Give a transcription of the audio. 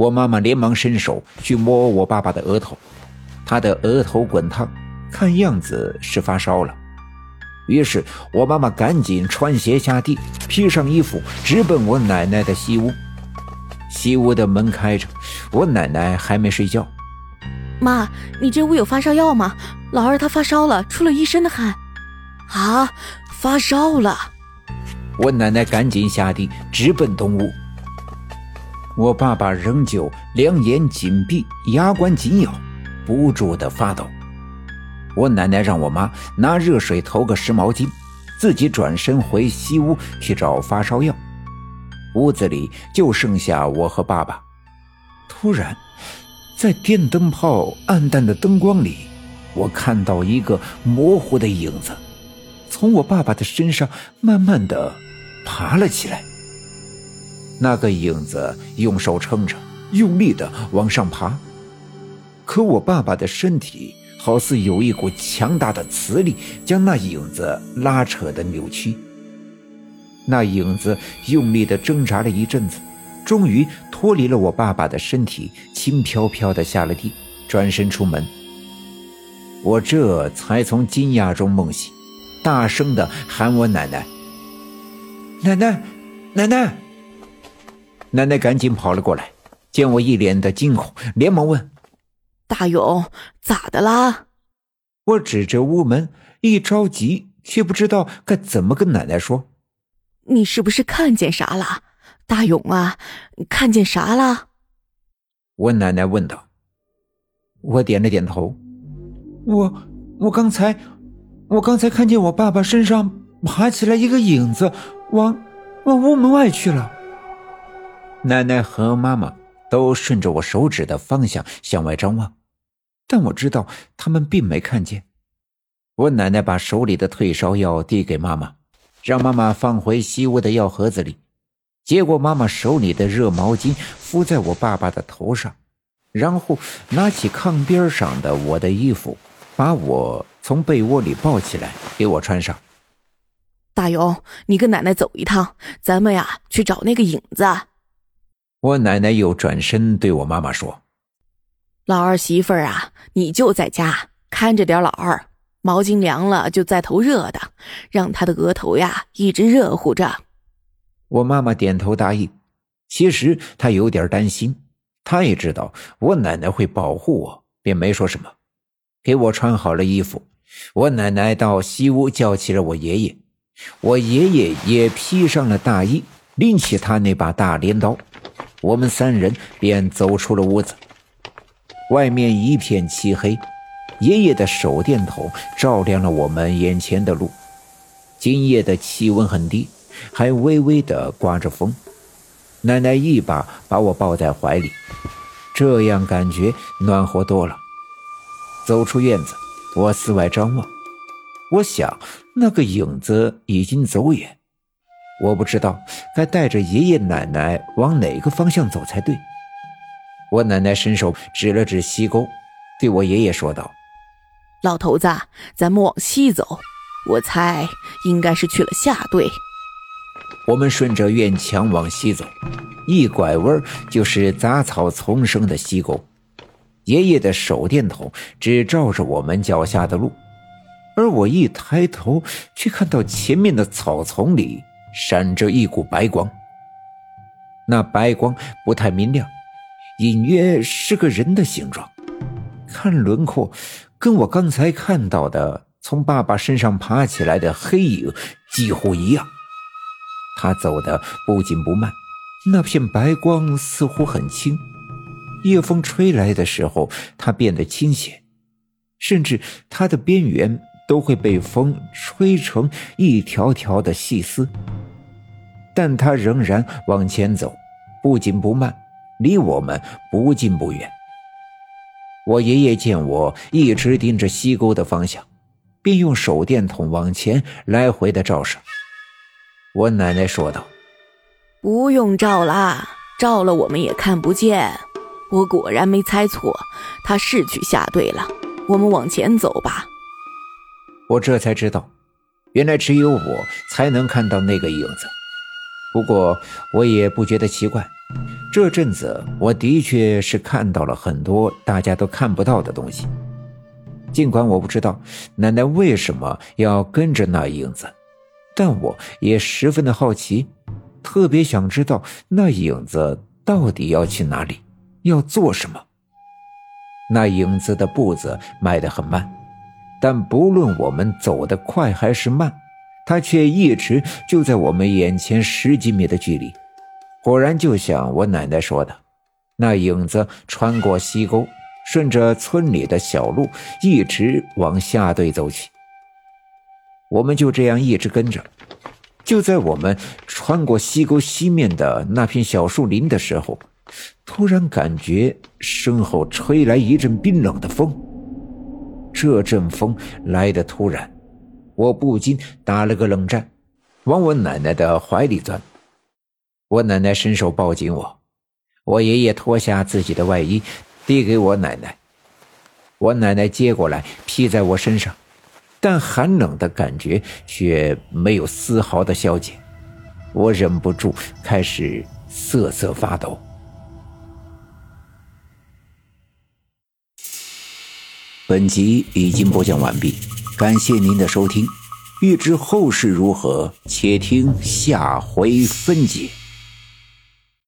我妈妈连忙伸手去摸我爸爸的额头，他的额头滚烫，看样子是发烧了。于是我妈妈赶紧穿鞋下地，披上衣服，直奔我奶奶的西屋。西屋的门开着，我奶奶还没睡觉。妈，你这屋有发烧药吗？老二他发烧了，出了一身的汗。啊，发烧了！我奶奶赶紧下地，直奔东屋。我爸爸仍旧两眼紧闭，牙关紧咬，不住的发抖。我奶奶让我妈拿热水投个湿毛巾，自己转身回西屋去找发烧药。屋子里就剩下我和爸爸。突然，在电灯泡暗淡的灯光里，我看到一个模糊的影子，从我爸爸的身上慢慢的爬了起来。那个影子用手撑着，用力的往上爬，可我爸爸的身体。好似有一股强大的磁力将那影子拉扯的扭曲。那影子用力的挣扎了一阵子，终于脱离了我爸爸的身体，轻飘飘的下了地，转身出门。我这才从惊讶中梦醒，大声的喊我奶奶：“奶奶，奶奶！”奶奶赶紧跑了过来，见我一脸的惊恐，连忙问。大勇，咋的啦？我指着屋门，一着急，却不知道该怎么跟奶奶说。你是不是看见啥了，大勇啊？看见啥了？我奶奶问道。我点了点头。我我刚才，我刚才看见我爸爸身上爬起来一个影子，往往屋门外去了。奶奶和妈妈都顺着我手指的方向向外张望。但我知道他们并没看见。我奶奶把手里的退烧药递给妈妈，让妈妈放回西屋的药盒子里。接过妈妈手里的热毛巾，敷在我爸爸的头上，然后拿起炕边上的我的衣服，把我从被窝里抱起来给我穿上。大勇，你跟奶奶走一趟，咱们呀去找那个影子。我奶奶又转身对我妈妈说。老二媳妇儿啊，你就在家看着点老二，毛巾凉了就再头热的，让他的额头呀一直热乎着。我妈妈点头答应。其实她有点担心，她也知道我奶奶会保护我，便没说什么，给我穿好了衣服。我奶奶到西屋叫起了我爷爷，我爷爷也披上了大衣，拎起他那把大镰刀，我们三人便走出了屋子。外面一片漆黑，爷爷的手电筒照亮了我们眼前的路。今夜的气温很低，还微微的刮着风。奶奶一把把我抱在怀里，这样感觉暖和多了。走出院子，我四外张望，我想那个影子已经走远，我不知道该带着爷爷奶奶往哪个方向走才对。我奶奶伸手指了指西沟，对我爷爷说道：“老头子，咱们往西走，我猜应该是去了下队。”我们顺着院墙往西走，一拐弯就是杂草丛生的西沟。爷爷的手电筒只照着我们脚下的路，而我一抬头，却看到前面的草丛里闪着一股白光。那白光不太明亮。隐约是个人的形状，看轮廓，跟我刚才看到的从爸爸身上爬起来的黑影几乎一样。他走的不紧不慢，那片白光似乎很轻，夜风吹来的时候，它变得清显，甚至它的边缘都会被风吹成一条条的细丝。但他仍然往前走，不紧不慢。离我们不近不远。我爷爷见我一直盯着西沟的方向，便用手电筒往前来回的照射。我奶奶说道：“不用照啦，照了我们也看不见。我果然没猜错，他是去下队了。我们往前走吧。”我这才知道，原来只有我才能看到那个影子。不过我也不觉得奇怪。这阵子我的确是看到了很多大家都看不到的东西。尽管我不知道奶奶为什么要跟着那影子，但我也十分的好奇，特别想知道那影子到底要去哪里，要做什么。那影子的步子迈得很慢，但不论我们走得快还是慢，他却一直就在我们眼前十几米的距离。果然，就像我奶奶说的，那影子穿过溪沟，顺着村里的小路，一直往下队走去。我们就这样一直跟着。就在我们穿过溪沟西面的那片小树林的时候，突然感觉身后吹来一阵冰冷的风。这阵风来得突然，我不禁打了个冷战，往我奶奶的怀里钻。我奶奶伸手抱紧我，我爷爷脱下自己的外衣递给我奶奶，我奶奶接过来披在我身上，但寒冷的感觉却没有丝毫的消减，我忍不住开始瑟瑟发抖。本集已经播讲完毕，感谢您的收听，欲知后事如何，且听下回分解。